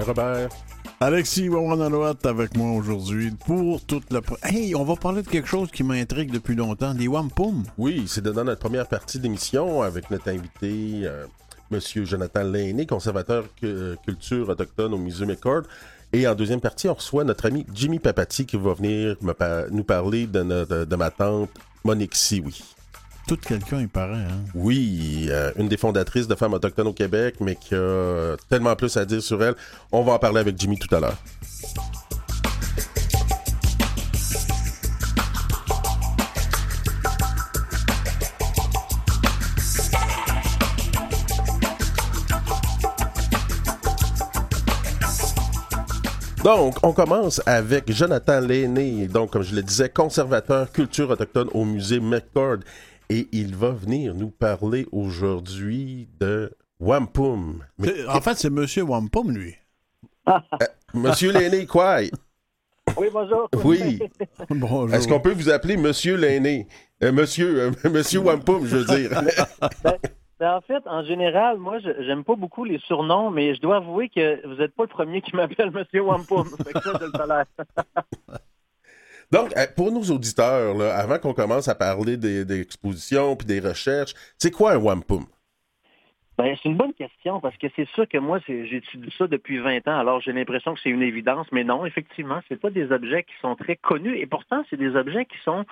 Robert Robert. Alexis Wawanaloat avec moi aujourd'hui pour toute la... Hey, on va parler de quelque chose qui m'intrigue depuis longtemps, des wampum. Oui, c'est dans notre première partie d'émission avec notre invité, euh, Monsieur Jonathan Lainé, conservateur culture autochtone au Musée McCord. Et en deuxième partie, on reçoit notre ami Jimmy Papati qui va venir nous parler de, de ma tante Monique Sioui tout quelqu'un, il paraît. Hein? Oui, euh, une des fondatrices de Femmes autochtones au Québec, mais qui a tellement plus à dire sur elle. On va en parler avec Jimmy tout à l'heure. Donc, on commence avec Jonathan Lainé, donc, comme je le disais, conservateur culture autochtone au musée McCord. Et il va venir nous parler aujourd'hui de Wampum. En fait, c'est Monsieur Wampum, lui. Euh, Monsieur l'aîné, quoi? Oui, bonjour. Oui. bonjour. Est-ce qu'on peut vous appeler Monsieur l'aîné? Euh, monsieur, euh, monsieur Wampum, je veux dire. Ben, ben, en fait, en général, moi, j'aime pas beaucoup les surnoms, mais je dois avouer que vous n'êtes pas le premier qui m'appelle Monsieur Wampum. fait que ça, je le Donc, euh, pour nos auditeurs, là, avant qu'on commence à parler des, expositions puis des recherches, c'est quoi un wampum? Ben, c'est une bonne question parce que c'est sûr que moi, j'étudie ça depuis 20 ans, alors j'ai l'impression que c'est une évidence, mais non, effectivement, c'est pas des objets qui sont très connus et pourtant, c'est des objets qui sont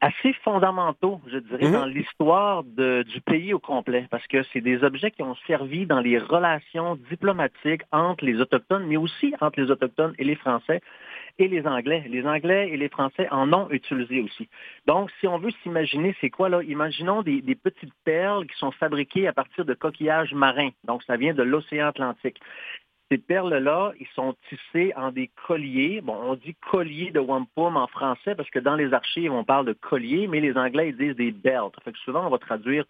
assez fondamentaux, je dirais, mhm. dans l'histoire du pays au complet, parce que c'est des objets qui ont servi dans les relations diplomatiques entre les Autochtones, mais aussi entre les Autochtones et les Français et les Anglais. Les Anglais et les Français en ont utilisé aussi. Donc, si on veut s'imaginer, c'est quoi là? Imaginons des, petites perles qui sont fabriquées à partir de coquillages marins. Donc, ça vient de l'océan Atlantique. Ces perles-là, ils sont tissés en des colliers. Bon, on dit collier de wampum en français parce que dans les archives, on parle de collier, mais les Anglais, ils disent des belts. Fait que souvent, on va traduire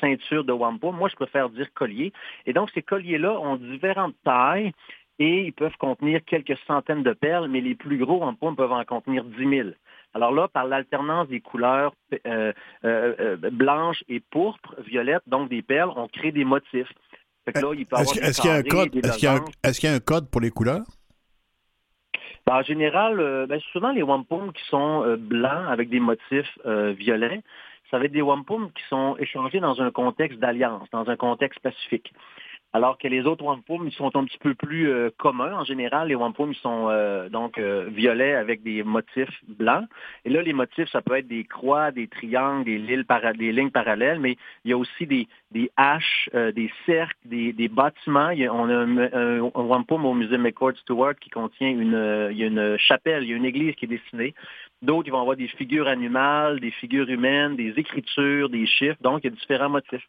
ceinture de wampum. Moi, je préfère dire collier. Et donc, ces colliers-là ont différentes tailles et ils peuvent contenir quelques centaines de perles, mais les plus gros en pomme peuvent en contenir 10 000. Alors là, par l'alternance des couleurs euh, euh, euh, blanches et pourpres, violettes, donc des perles, on crée des motifs. Est-ce qu'il y, a un code Est-ce qu'il y, a un code pour les couleurs? Ben, en général, ben, souvent les wampum qui sont blancs avec des motifs violets, ça va être des wampum qui sont échangés dans un contexte d'alliance, dans un contexte pacifique. Alors que les autres wampum, ils sont un petit peu plus euh, communs. En général, les wampum, ils sont euh, donc euh, violets avec des motifs blancs. Et là, les motifs, ça peut être des croix, des triangles, des, lignes, parallèles, mais il y a aussi des, des haches, des cercles, des, bâtiments. on a un, wampum au musée McCord Stewart qui contient une, il y a une chapelle, il y a une église qui est dessinée. D'autres, ils vont avoir des figures animales, des figures humaines, des écritures, des chiffres. Donc, il y a différents motifs.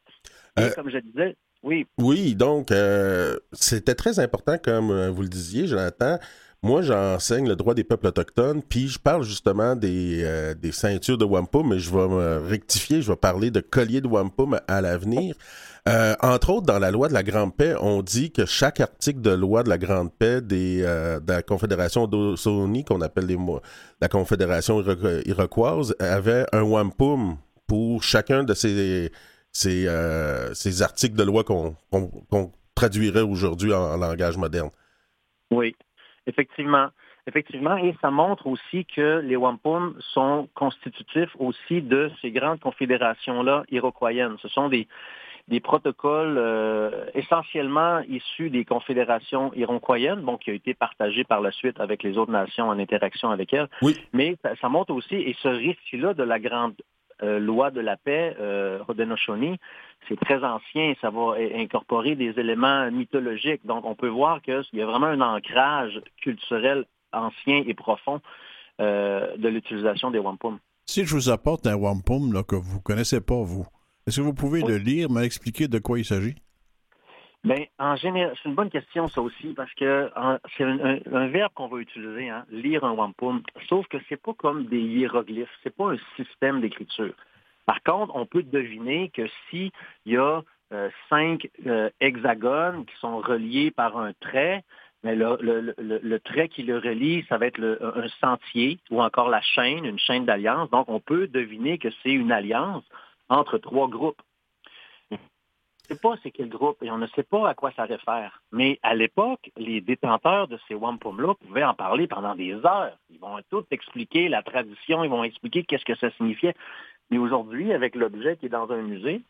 Et comme je disais, oui. Oui, donc euh, c'était très important, comme euh, vous le disiez, Jonathan. Moi, j'enseigne le droit des peuples autochtones, puis je parle justement des, euh, des ceintures de wampum, mais je vais me rectifier, je vais parler de colliers de wampum à l'avenir. entre autres, dans la loi de la Grande Paix, on dit que chaque article de loi de la Grande Paix des, de la Confédération d'Osoni, qu'on appelle les, la Confédération iroquoise, avait un wampum pour chacun de ces euh, ces, articles de loi qu'on traduirait aujourd'hui en, langage moderne. Oui, effectivement. Effectivement, et ça montre aussi que les wampum sont constitutifs aussi de ces grandes confédérations-là iroquoiennes. Ce sont des, des protocoles euh, essentiellement issus des confédérations iroquoiennes, bon, qui ont été partagés par la suite avec les autres nations en interaction avec elles. Oui. Mais ça, ça montre aussi, et ce récit-là de la grande euh, loi de la paix, euh, c'est très ancien, ça va incorporer des éléments mythologiques. Donc, on peut voir qu'il y a vraiment un ancrage culturel ancien et profond euh, de l'utilisation des wampum. Si je vous apporte un wampum là, que vous ne connaissez pas, vous, est-ce que vous pouvez le lire, m'expliquer de quoi il s'agit? Bien, en général, c'est une bonne question, ça aussi, parce que c'est un, verbe qu'on va utiliser, hein, lire un wampum, sauf que c'est pas comme des hiéroglyphes, c'est pas un système d'écriture. Par contre, on peut deviner que s'il y a euh, cinq euh, hexagones qui sont reliés par un trait, le, le, trait qui le relie, ça va être un sentier ou encore la chaîne, une chaîne d'alliance. Donc, on peut deviner que c'est une alliance entre trois groupes. Sait pas c'est quel groupe et on ne sait pas à quoi ça réfère. Mais à l'époque, les détenteurs de ces wampums-là pouvaient en parler pendant des heures. Ils vont tout expliquer la tradition, ils vont expliquer qu'est-ce que ça signifiait. Mais aujourd'hui, avec l'objet qui est dans un musée,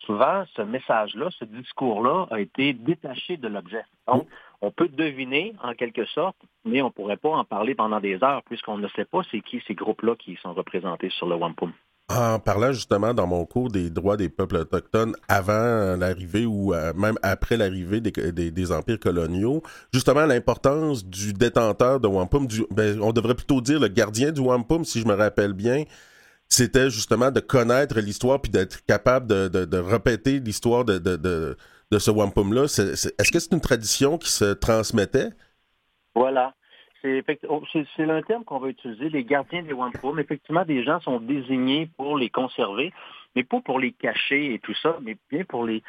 souvent, ce message-là, ce discours-là a été détaché de l'objet. Donc, on peut deviner en quelque sorte, mais on ne pourrait pas en parler pendant des heures puisqu'on ne sait pas c'est qui ces groupes-là qui sont représentés sur le wampum. En parlant justement dans mon cours des droits des peuples autochtones avant l'arrivée ou euh, même après l'arrivée des, empires coloniaux, justement l'importance du détenteur de wampum, ben, on devrait plutôt dire le gardien du wampum, si je me rappelle bien, c'était justement de connaître l'histoire puis d'être capable de, répéter l'histoire de, de, ce wampum-là. Est-ce que c'est une tradition qui se transmettait? Voilà. Oh, c'est un terme qu'on va utiliser, les gardiens des wampums. Effectivement, des gens sont désignés pour les conserver, mais pas pour les cacher et tout ça, mais bien pour les,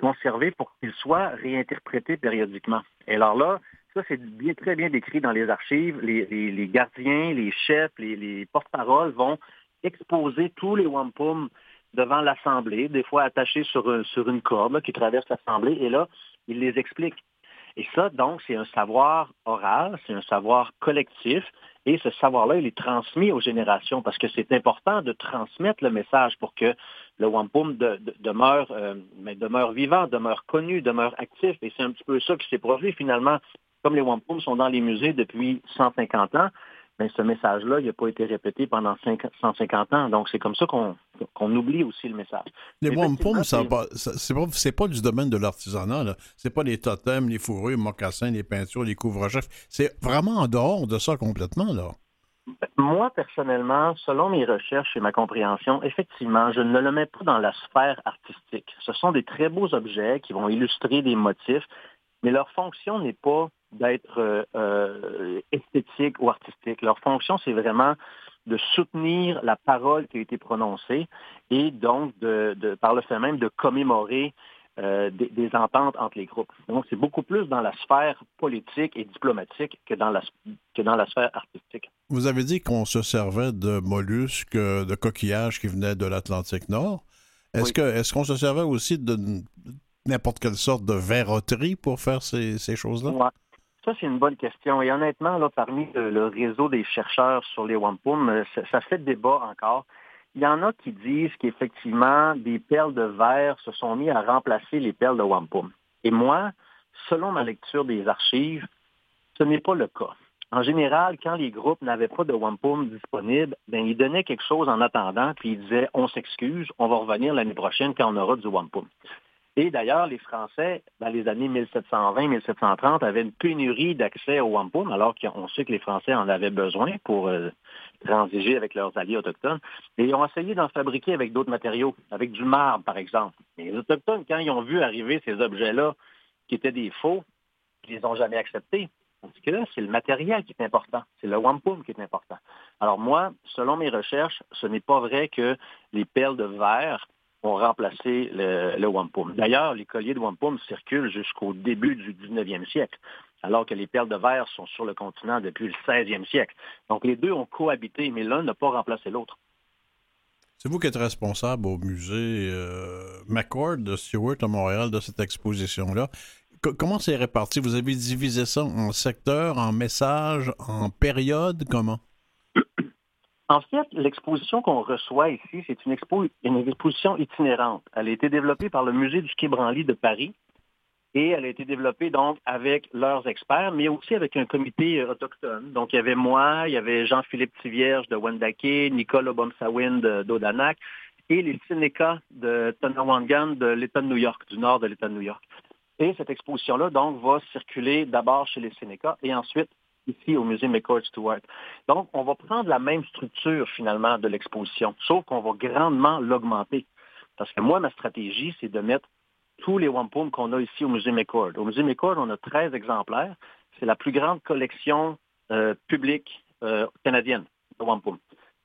conserver pour qu'ils soient réinterprétés périodiquement. Et alors là, ça, c'est bien, très bien décrit dans les archives. Les, gardiens, les chefs, les, porte-paroles vont exposer tous les wampums devant l'Assemblée, des fois attachés sur une corde qui traverse l'Assemblée, et là, ils les expliquent. Et ça, donc, c'est un savoir oral, c'est un savoir collectif, et ce savoir-là, il est transmis aux générations parce que c'est important de transmettre le message pour que le wampum demeure, euh, demeure vivant, demeure connu, demeure actif. Et c'est un petit peu ça qui s'est produit finalement. Comme les wampums sont dans les musées depuis 150 ans, mais ce message-là, il n'a pas été répété pendant 150 ans. Donc, c'est comme ça qu'on oublie aussi le message. Les wampums, ce n'est pas, du domaine de l'artisanat. Ce n'est pas les totems, les fourrures, les mocassins, les peintures, les couvre-chefs. C'est vraiment en dehors de ça complètement. là. Moi, personnellement, selon mes recherches et ma compréhension, effectivement, je ne le mets pas dans la sphère artistique. Ce sont des très beaux objets qui vont illustrer des motifs, mais leur fonction n'est pas d'être euh, euh, esthétique ou artistique. Leur fonction, c'est vraiment de soutenir la parole qui a été prononcée et donc, de, par le fait même, de commémorer euh, des, ententes entre les groupes. Donc, c'est beaucoup plus dans la sphère politique et diplomatique que dans la, que dans la sphère artistique. Vous avez dit qu'on se servait de mollusques, de coquillages qui venaient de l'Atlantique Nord. Est-ce que est-ce qu'on se servait aussi de n'importe quelle sorte de verroterie pour faire ces, ces choses-là? Ça, c'est une bonne question. Et honnêtement, là, parmi le, réseau des chercheurs sur les wampum, euh, ça, fait débat encore. Il y en a qui disent qu'effectivement, des perles de verre se sont mis à remplacer les perles de wampum. Et moi, selon ma lecture des archives, ce n'est pas le cas. En général, quand les groupes n'avaient pas de wampum disponible, ben, ils donnaient quelque chose en attendant, puis ils disaient on s'excuse, on va revenir l'année prochaine quand on aura du wampum. Et d'ailleurs, les Français, dans les années 1720-1730, avaient une pénurie d'accès au wampum, alors qu'on sait que les Français en avaient besoin pour euh, transiger avec leurs alliés autochtones. Et ils ont essayé d'en fabriquer avec d'autres matériaux, avec du marbre, par exemple. Les Autochtones, quand ils ont vu arriver ces objets-là, qui étaient des faux, ils les ont jamais acceptés. Parce que là, c'est le matériel qui est important. C'est le wampum qui est important. Alors moi, selon mes recherches, ce n'est pas vrai que les perles de verre ont remplacé le, wampum. D'ailleurs, les colliers de wampum circulent jusqu'au début du 19e siècle, alors que les perles de verre sont sur le continent depuis le 16e siècle. Donc les deux ont cohabité, mais l'un n'a pas remplacé l'autre. C'est vous qui êtes responsable au musée euh, McCord de Stewart à Montréal de cette exposition-là. comment c'est réparti? Vous avez divisé ça en secteurs, en messages, en périodes? Comment? En fait, l'exposition qu'on reçoit ici, c'est une, exposition itinérante. Elle a été développée par le Musée du Quai Branly de Paris et elle a été développée donc avec leurs experts, mais aussi avec un comité euh, autochtone. Donc, il y avait moi, il y avait Jean-Philippe Tivierge de Wendake, Nicole Obomsawin d'Odanak et les Sénéca de Tonawamgan de l'État de New York, du nord de l'État de New York. Et cette exposition-là, donc, va circuler d'abord chez les Sénéca et ensuite ici au musée McCord Stewart. Donc, on va prendre la même structure finalement de l'exposition, sauf qu'on va grandement l'augmenter. Parce que moi, ma stratégie, c'est de mettre tous les wampum qu'on a ici au musée McCord. Au musée McCord, on a 13 exemplaires. C'est la plus grande collection euh, publique euh, canadienne de wampum.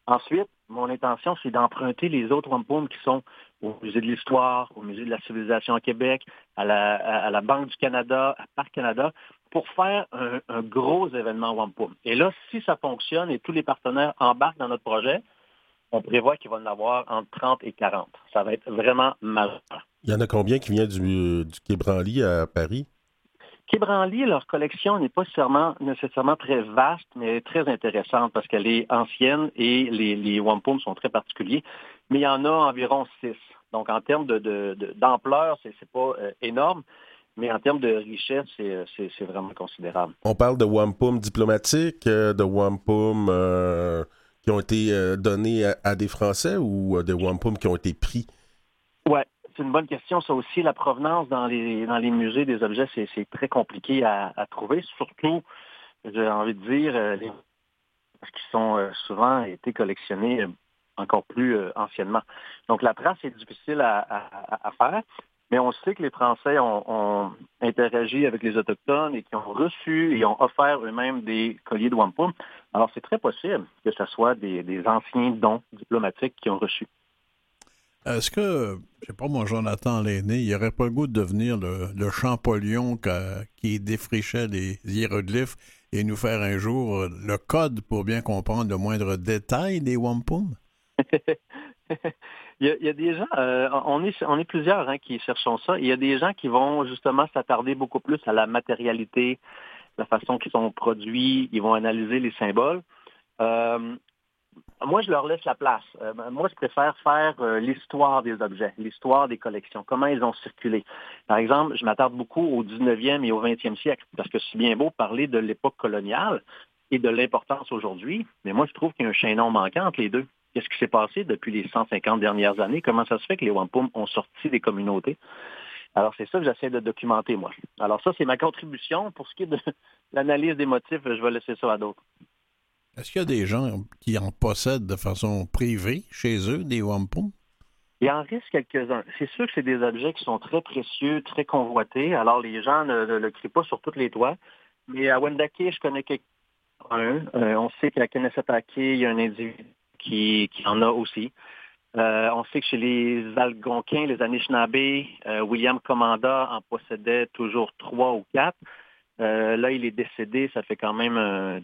Ensuite, mon intention, c'est d'emprunter les autres wampum qui sont au Musée de l'Histoire, au Musée de la Civilisation à Québec, à la, Banque du Canada, à Parc Canada, pour faire un, gros événement Wampum. Et là, si ça fonctionne et tous les partenaires embarquent dans notre projet, on prévoit qu'il va en avoir entre 30 et 40. Ça va être vraiment majeur. Il y en a combien qui viennent du, du Quai Branly à Paris? Quai Branly, leur collection n'est pas nécessairement, nécessairement, très vaste, mais très intéressante parce qu'elle est ancienne et les, les wampum sont très particuliers. Mais il y en a environ six. Donc, en termes d'ampleur, de, de, c'est pas euh, énorme. Mais en termes de richesse, c'est vraiment considérable. On parle de wampum diplomatiques, euh, de wampum euh, qui ont été euh, donnés à, à, des Français ou de wampum qui ont été pris? Oui, c'est une bonne question. Ça aussi, la provenance dans les, musées des objets, c'est très compliqué à, trouver. Surtout, j'ai envie de dire, les qui sont souvent été collectionnés encore plus anciennement. Donc, la trace est difficile à, faire. Mais on sait que les Français ont, ont, interagi avec les Autochtones et qui ont reçu et ont offert eux-mêmes des colliers de wampum. Alors, c'est très possible que ce soit des, des, anciens dons diplomatiques qui ont reçu. Est-ce que, je sais pas moi, Jonathan l'aîné, il aurait pas le goût de devenir le, le Champollion qui défrichait les hiéroglyphes et nous faire un jour le code pour bien comprendre le moindre détail des wampum? Il y, a, il y, a, des gens, euh, on, est, on est plusieurs hein, qui cherchons ça. Il y a des gens qui vont justement s'attarder beaucoup plus à la matérialité, la façon qu'ils sont produits, ils vont analyser les symboles. Euh, moi, je leur laisse la place. Euh, moi, je préfère faire euh, l'histoire des objets, l'histoire des collections, comment ils ont circulé. Par exemple, je m'attarde beaucoup au 19e et au 20e siècle, parce que c'est bien beau parler de l'époque coloniale et de l'importance aujourd'hui, mais moi, je trouve qu'il y a un chaînon manquant entre les deux. Qu'est-ce qui s'est passé depuis les 150 dernières années? Comment ça se fait que les wampum ont sorti des communautés? Alors, c'est ça que j'essaie de documenter, moi. Alors, ça, c'est ma contribution. Pour ce qui est de l'analyse des motifs, je vais laisser ça à d'autres. Est-ce qu'il y a des gens qui en possèdent de façon privée chez eux, des wampum? Il en reste quelques-uns. C'est sûr que c'est des objets qui sont très précieux, très convoités. Alors, les gens ne, le crient pas sur tous les toits. Mais à Wendake, je connais quelqu'un. Euh, on sait qu'à Kennesaw il y a un individu qui, qui en a aussi. Euh, on sait que chez les Algonquins, les Anishinaabe, euh, William Commanda en possédait toujours trois ou quatre. Euh, là, il est décédé, ça fait quand même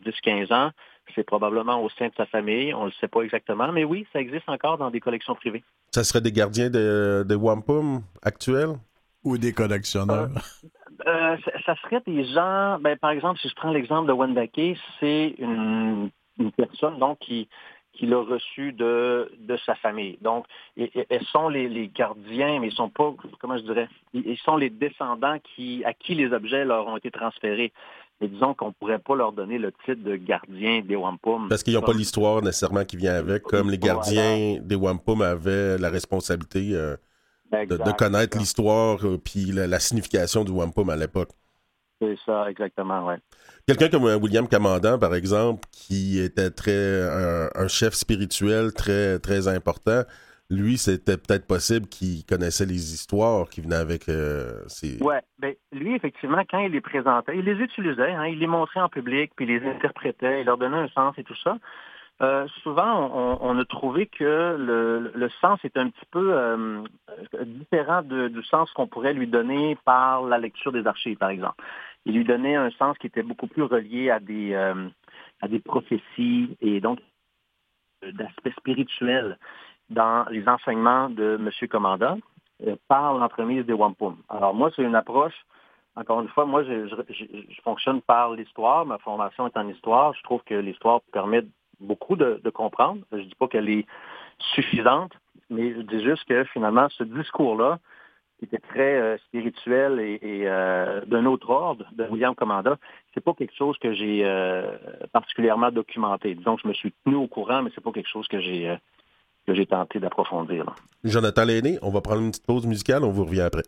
10-15 ans. C'est probablement au sein de sa famille, on ne le sait pas exactement, mais oui, ça existe encore dans des collections privées. Ça serait des gardiens de, de wampum actuels? Ou des collectionneurs? Euh, ça serait des gens, ben, par exemple, si je prends l'exemple de Wendake, c'est une, une, personne donc qui, qui l'a reçu de, de sa famille. Donc, elles sont les, les, gardiens, mais ils sont pas, comment je dirais, ils sont les descendants qui, à qui les objets leur ont été transférés. Mais disons qu'on ne pourrait pas leur donner le titre de gardien des Wampum. Parce qu'ils n'ont pas l'histoire nécessairement qui vient avec, comme les gardiens des Wampum avaient la responsabilité euh, de, de, connaître l'histoire euh, puis la, la, signification du Wampum à l'époque. C'est ça, exactement, oui. Quelqu'un comme William Commandant, par exemple, qui était très un, un, chef spirituel très, très important, lui, c'était peut-être possible qu'il connaissait les histoires qui venaient avec euh, ses... Oui, ben, lui, effectivement, quand il les présentait, il les utilisait, hein, il les montrait en public, puis il les interprétait, il leur donnait un sens et tout ça. Euh, souvent, on, on, a trouvé que le, le, sens est un petit peu euh, différent de, du sens qu'on pourrait lui donner par la lecture des archives, par exemple il lui donnait un sens qui était beaucoup plus relié à des, euh, à des prophéties et donc d'aspect spirituel dans les enseignements de M. Commandant euh, par l'entremise des Wampum. Alors moi, c'est une approche, encore une fois, moi, je, je, je fonctionne par l'histoire, ma formation est en histoire, je trouve que l'histoire permet beaucoup de, de comprendre, je ne dis pas qu'elle est suffisante, mais je dis juste que finalement, ce discours-là, qui était très euh, spirituel et, euh, d'un autre ordre, de William Commanda, c'est pas quelque chose que j'ai euh, particulièrement documenté. Disons que je me suis tenu au courant, mais c'est pas quelque chose que j'ai que j'ai tenté d'approfondir. Jonathan Lainé, on va prendre une petite pause musicale, on vous revient après.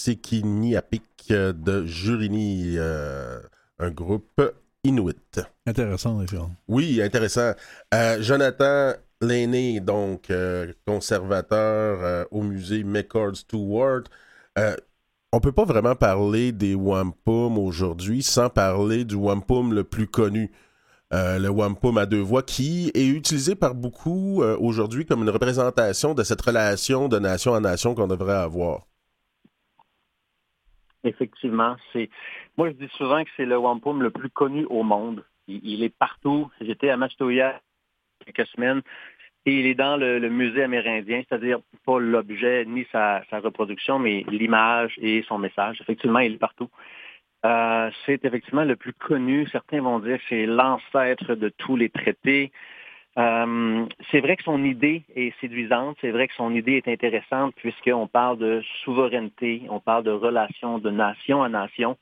C'était Sekiniapik de Jurini, un groupe inuit. Intéressant, Oui, intéressant. Jonathan L'aîné, donc conservateur au musée McCord Stewart. on peut pas vraiment parler des wampum aujourd'hui sans parler du wampum le plus connu. Euh, le wampum à deux voix, qui est utilisé par beaucoup euh, aujourd'hui comme une représentation de cette relation de nation à nation qu'on devrait avoir. Effectivement, c'est. Moi, je dis souvent que c'est le wampum le plus connu au monde. Il, est partout. J'étais à Mastoya quelques semaines et il est dans le, musée amérindien, c'est-à-dire pas l'objet ni sa reproduction, mais l'image et son message. Effectivement, il est partout. Euh, c'est effectivement le plus connu. Certains vont dire que c'est l'ancêtre de tous les traités. Euh, c'est vrai que son idée est séduisante, c'est vrai que son idée est intéressante puisqu'on parle de souveraineté, on parle de relation de nation à nation,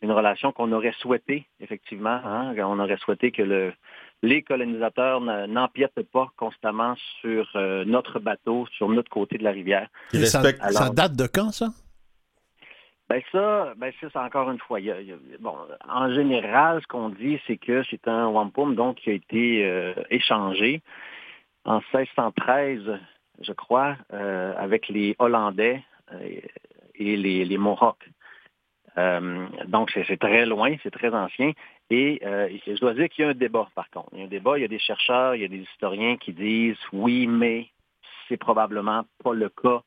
une relation qu'on aurait souhaité, effectivement. Hein, on aurait souhaité que le, les colonisateurs n'empiètent pas constamment sur euh, notre bateau, sur notre côté de la rivière. ça date de quand, ça? Ben ça, ben ça, c'est encore une fois. bon, en général, ce qu'on dit, c'est que c'est un wampum donc qui a été euh, échangé en 1613, je crois, euh, avec les Hollandais euh, et les, les Mohawks. donc c'est très loin, c'est très ancien. Et je dois dire qu'il y a un débat, par contre. Il y a un débat, il y a des chercheurs, il y a des historiens qui disent oui, mais c'est probablement pas le cas.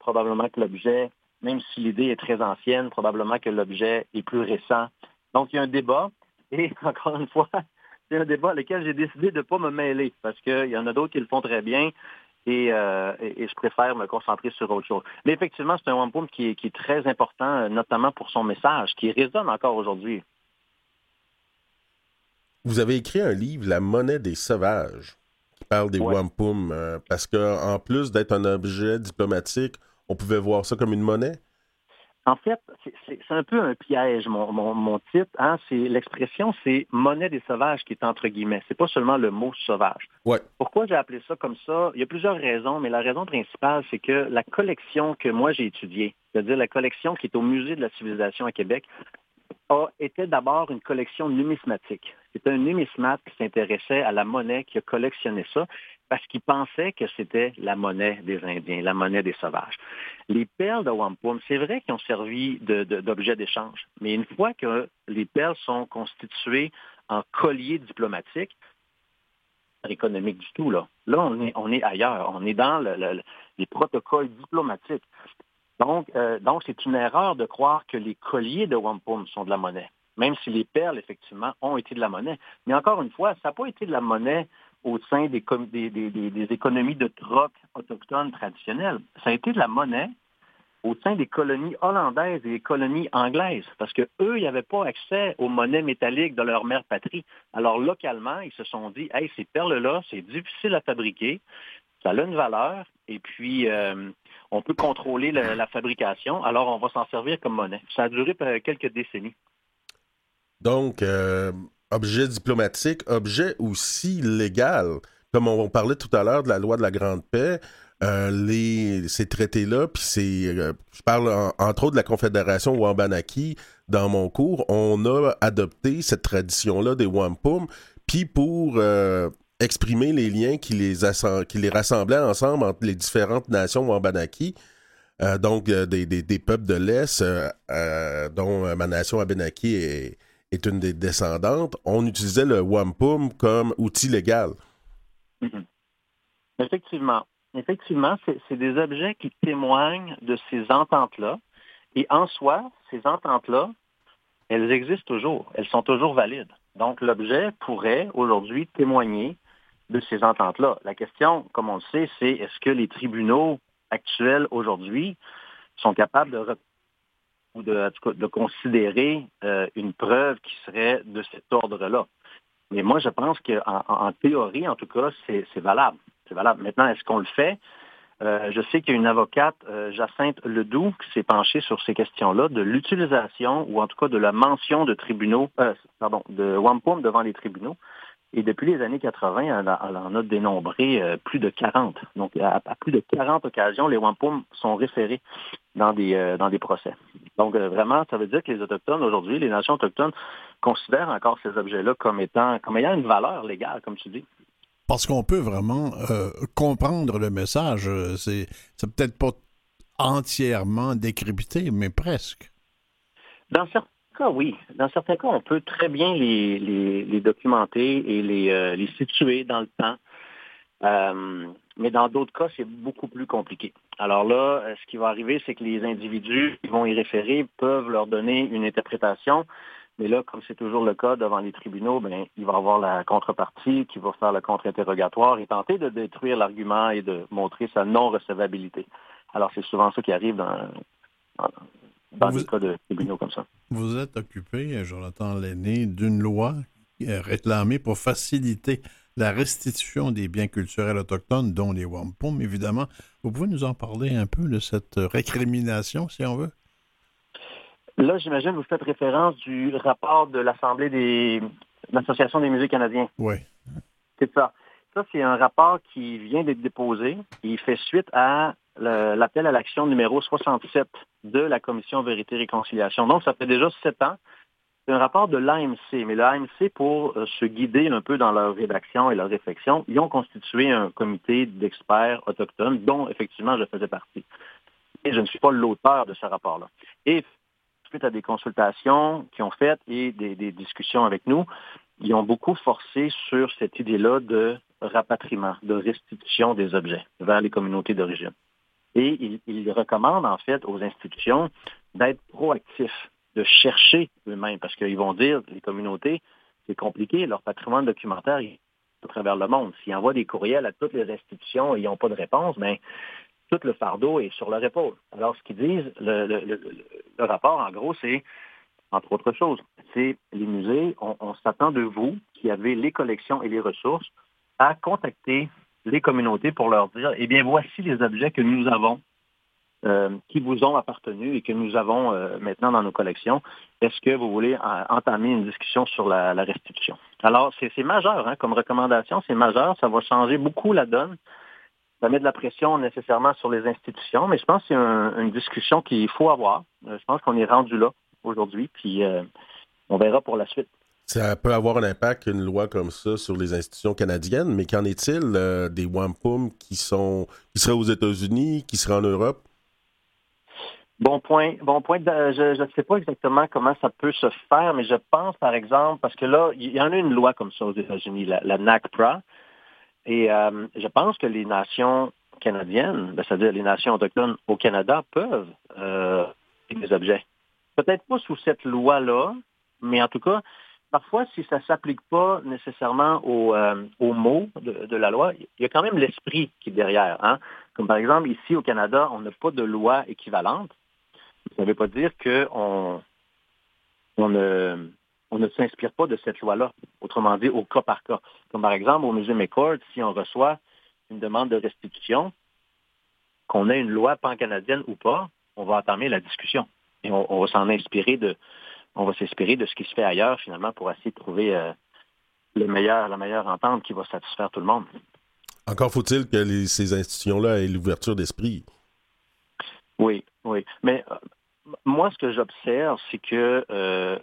Probablement que l'objet même si l'idée est très ancienne, probablement que l'objet est plus récent. Donc, il y a un débat, et encore une fois, c'est un débat lequel j'ai décidé de ne pas me mêler, parce qu'il y en a d'autres qui le font très bien, euh, et, je préfère me concentrer sur autre chose. Mais effectivement, c'est un wampum qui est, très important, notamment pour son message, qui résonne encore aujourd'hui. Vous avez écrit un livre, La monnaie des sauvages, qui parle des wampum, euh, parce qu'en plus d'être un objet diplomatique, on pouvait voir ça comme une monnaie? En fait, c'est un peu un piège, mon, titre. Hein? L'expression, c'est monnaie des sauvages qui est entre guillemets. C'est pas seulement le mot sauvage. Ouais. Pourquoi j'ai appelé ça comme ça? Il y a plusieurs raisons, mais la raison principale, c'est que la collection que moi j'ai étudiée, c'est-à-dire la collection qui est au musée de la civilisation à Québec, a été d'abord une collection numismatique. C'est un numismate qui s'intéressait à la monnaie, qui a collectionné ça parce qu'ils pensaient que c'était la monnaie des Indiens, la monnaie des sauvages. Les perles de wampum, c'est vrai qu'ils ont servi d'objet d'échange, mais une fois que les perles sont constituées en colliers diplomatiques, économique du tout, là. Là, on est, on est ailleurs. On est dans les protocoles diplomatiques. Donc, euh, donc, c'est une erreur de croire que les colliers de wampum sont de la monnaie, même si les perles, effectivement, ont été de la monnaie. Mais encore une fois, ça n'a pas été de la monnaie au sein des, économies de troc autochtones traditionnelles. Ça a été de la monnaie au sein des colonies hollandaises et des colonies anglaises, parce qu'eux, ils n'avaient pas accès aux monnaies métalliques de leur mère patrie. Alors, localement, ils se sont dit, hey, ces perles-là, c'est difficile à fabriquer, ça a une valeur, et puis euh, on peut contrôler la, fabrication, alors on va s'en servir comme monnaie. Ça a duré quelques décennies. Donc, euh, objet diplomatique, objet aussi légal. Comme on, parlait tout à l'heure de la loi de la Grande Paix, euh, ces traités-là, puis c'est, euh, je parle entre autres de la Confédération Wambanaki, dans mon cours, on a adopté cette tradition-là des Wampum, puis pour euh, exprimer les liens qui les, qui les rassemblaient ensemble entre les différentes nations Wambanaki, donc des, des, peuples de l'Est, dont ma nation Abenaki est, est une des descendantes, on utilisait le wampum comme outil légal. Mhm. Effectivement. Effectivement, c'est des objets qui témoignent de ces ententes-là. Et en soi, ces ententes-là, elles existent toujours. Elles sont toujours valides. Donc, l'objet pourrait aujourd'hui témoigner de ces ententes-là. La question, comme on le sait, c'est est-ce que les tribunaux actuels aujourd'hui sont capables de ou de, considérer euh, une preuve qui serait de cet ordre-là. Mais moi, je pense qu'en en, théorie, en tout cas, c'est valable. C'est valable. Maintenant, est-ce qu'on le fait? Euh, je sais qu'il y a une avocate, euh, Jacinthe Ledoux, qui s'est penchée sur ces questions-là, de l'utilisation ou en tout cas de la mention de tribunaux, pardon, de wampum devant les tribunaux. Et depuis les années 80, elle, en a dénombré euh, plus de 40. Donc, à, plus de 40 occasions, les wampum sont référés dans des, euh, dans des procès. Donc, euh, vraiment, ça veut dire que les Autochtones, aujourd'hui, les nations autochtones, considèrent encore ces objets-là comme étant, comme ayant une valeur légale, comme tu dis. Parce qu'on peut vraiment comprendre le message. C'est, c'est peut-être pas entièrement décrypté, mais presque. Dans certains cas, oui. Dans certains cas, on peut très bien les, documenter et euh, les, situer dans le temps. Euh, mais dans d'autres cas, c'est beaucoup plus compliqué. Alors là, euh, ce qui va arriver, c'est que les individus qui vont y référer peuvent leur donner une interprétation. Mais là, comme c'est toujours le cas devant les tribunaux, ben, il va avoir la contrepartie qui va faire le contre-interrogatoire et tenter de détruire l'argument et de montrer sa non-recevabilité. Alors, c'est souvent ça qui arrive dans, dans des cas de tribunaux comme ça. Vous êtes occupé, Jonathan Lenné, d'une loi réclamée pour faciliter la restitution des biens culturels autochtones, dont les wampum, évidemment. Vous pouvez nous en parler un peu de cette récrimination, si on veut? Là, j'imagine que vous faites référence du rapport de l'Assemblée des l'Association des musées canadiens. Oui. C'est ça. Ça, c'est un rapport qui vient d'être déposé. Il fait suite à l'appel à l'action numéro 67 de la Commission Vérité-Réconciliation. Donc, ça fait déjà sept ans. C'est un rapport de l'AMC, mais l'AMC, pour euh, se guider un peu dans leur rédaction et leur réflexion, ils ont constitué un comité d'experts autochtones dont, effectivement, je faisais partie. Et je ne suis pas l'auteur de ce rapport-là. Et suite à des consultations qui ont fait et des, des discussions avec nous, ils ont beaucoup forcé sur cette idée-là de rapatriement, de restitution des objets vers les communautés d'origine. Et il, recommande en fait aux institutions d'être proactifs, de chercher eux-mêmes, parce qu'ils vont dire, les communautés, c'est compliqué, leur patrimoine documentaire est à travers le monde. S'ils envoient des courriels à toutes les institutions et ils n'ont pas de réponse, bien, tout le fardeau est sur leur épaule. Alors, ce qu'ils disent, le, rapport, en gros, c'est, entre autres choses, c'est les musées, on s'attend de vous, qui avez les collections et les ressources, à contacter les communautés pour leur dire, eh bien, voici les objets que nous avons, euh, qui vous ont appartenu et que nous avons euh, maintenant dans nos collections. Est-ce que vous voulez entamer une discussion sur la, restitution? Alors, c'est majeur, hein, comme recommandation, c'est majeur, ça va changer beaucoup la donne. Ça met de la pression nécessairement sur les institutions, mais je pense que c'est une discussion qu'il faut avoir. Euh, je pense qu'on est rendu là aujourd'hui, puis on verra pour la suite. Ça peut avoir un impact, une loi comme ça, sur les institutions canadiennes, mais qu'en est-il euh, des wampum qui sont qui seraient aux États-Unis, qui seraient en Europe? Bon point. Bon point. je ne sais pas exactement comment ça peut se faire, mais je pense, par exemple, parce que là, il y en a une loi comme ça aux États-Unis, la, NACPRA, et euh, je pense que les nations canadiennes, ben, c'est-à-dire les nations autochtones au Canada, peuvent euh, des objets. Peut-être pas sous cette loi-là, mais en tout cas, parfois, si ça ne s'applique pas nécessairement aux, euh, mots de, la loi, il y a quand même l'esprit qui est derrière. Hein. Comme par exemple, ici au Canada, on n'a pas de loi équivalente. Ça ne veut pas dire qu'on on ne, on ne s'inspire pas de cette loi-là, autrement dit, au cas par cas. Comme par exemple, au musée McCord, si on reçoit une demande de restitution, qu'on ait une loi pan-canadienne ou pas, on va entamer la discussion. Et on va s'en inspirer de, on va s'inspirer de ce qui se fait ailleurs, finalement, pour essayer de trouver euh, le meilleur, la meilleure entente qui va satisfaire tout le monde. Encore faut-il que ces institutions-là aient l'ouverture d'esprit. Oui, oui. Mais euh, moi, ce que j'observe, c'est que euh,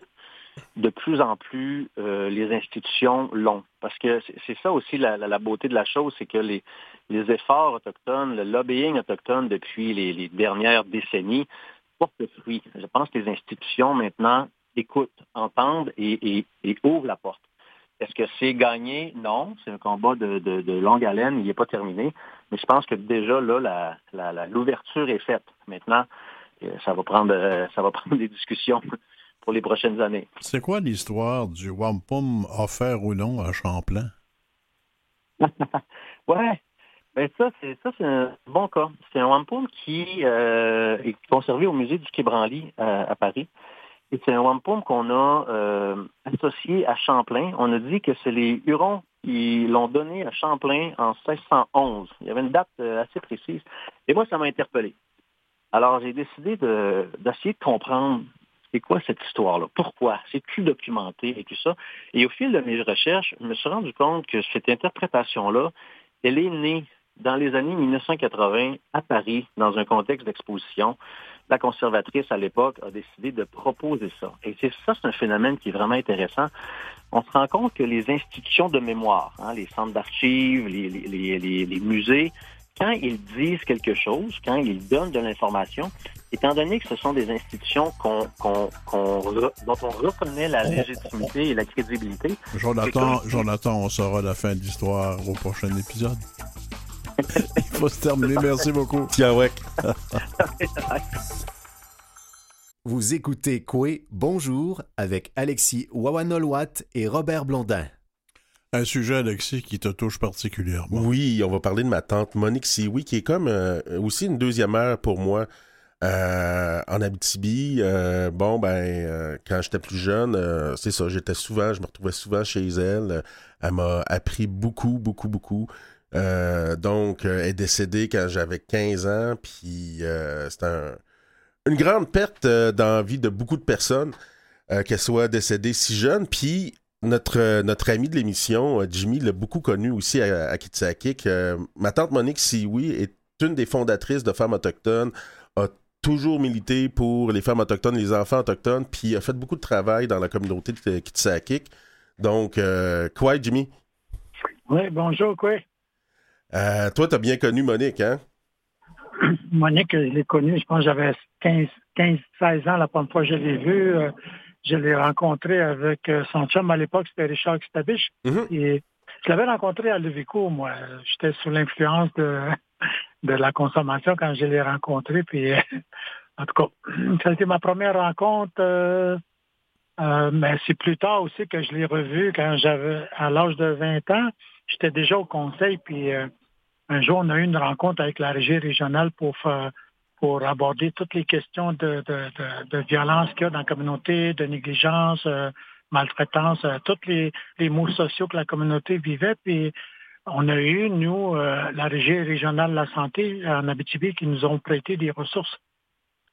de plus en plus, les institutions l'ont. Parce que c'est ça aussi la, beauté de la chose, c'est que les, efforts autochtones, le lobbying autochtone depuis les, les dernières décennies porte fruit. Je pense que les institutions maintenant écoutent, entendent et, ouvrent la porte. Est-ce que c'est gagné? Non. C'est un combat de, longue haleine. Il n'est pas terminé. Mais je pense que déjà, là, l'ouverture est faite. Maintenant, euh, ça va prendre, euh, ça va prendre des discussions pour les prochaines années. C'est quoi l'histoire du wampum offert ou non à Champlain? ouais. Ben ça, c'est ça, c'est un bon cas. C'est un wampum qui euh, est conservé au musée du Quai Branly à Paris c'est un wampum qu'on a euh, associé à Champlain. On a dit que c'est les Hurons qui l'ont donné à Champlain en 1611. Il y avait une date euh, assez précise. Et moi, ça m'a interpellé. Alors, j'ai décidé d'essayer de, comprendre c'est quoi cette histoire-là? Pourquoi? C'est-tu documenté et tout ça? Et au fil de mes recherches, je me suis rendu compte que cette interprétation-là, elle est née dans les années 1980 à Paris, dans un contexte d'exposition. La conservatrice, à l'époque, a décidé de proposer ça. Et c'est ça, c'est un phénomène qui est vraiment intéressant. On se rend compte que les institutions de mémoire, hein, les centres d'archives, les, les musées, quand ils disent quelque chose, quand ils donnent de l'information, étant donné que ce sont des institutions qu'on, qu'on, dont on reconnaît la légitimité et la crédibilité. Jonathan, Jonathan, on saura la fin de l'histoire au prochain épisode. Il faut se terminer. Merci beaucoup. Tiens, ouais. Vous écoutez Coué Bonjour avec Alexis Wawanolwat et Robert Blondin. Un sujet, Alexis, qui te touche particulièrement. Oui, on va parler de ma tante Monique Sioui, qui est comme euh, aussi une deuxième mère pour moi. Euh, en Abitibi, euh, bon, ben, quand j'étais plus jeune, c'est ça, j'étais souvent, je me retrouvais souvent chez elle. Elle m'a appris beaucoup, beaucoup, beaucoup. Donc, elle est décédée quand j'avais 15 ans, puis c'est une grande perte dans la vie de beaucoup de personnes qu'elle soit décédée si jeune. Puis, notre, euh, notre ami de l'émission, euh, Jimmy, l'a beaucoup connu aussi à, à Kitsakik. Euh, ma tante Monique Sioui est une des fondatrices de Femmes autochtones, a toujours milité pour les femmes autochtones, les enfants autochtones, puis a fait beaucoup de travail dans la communauté de Kitsakik. Donc, quoi, Jimmy? Oui, bonjour, quoi? Toi, tu as bien connu Monique, hein? Monique, je l'ai connue, je pense que j'avais 15, 15, 16 ans la première fois que je l'ai vue. Je l'ai rencontré avec euh, son chum à l'époque, c'était Richard Stabiche. Mm-hmm. Et je l'avais rencontré à Levico, moi. J'étais sous l'influence de, de la consommation quand je l'ai rencontré. Puis, en tout cas, ça a été ma première rencontre. Euh, euh, mais c'est plus tard aussi que je l'ai revu quand j'avais, à l'âge de 20 ans, j'étais déjà au conseil. Puis un jour, on a eu une rencontre avec la régie régionale pour faire pour aborder toutes les questions de, violence qu'il y a dans la communauté, de négligence, euh, maltraitance, euh, tous les, les mots sociaux que la communauté vivait. Puis on a eu, nous, euh, la régie régionale de la santé en Abitibi qui nous ont prêté des ressources.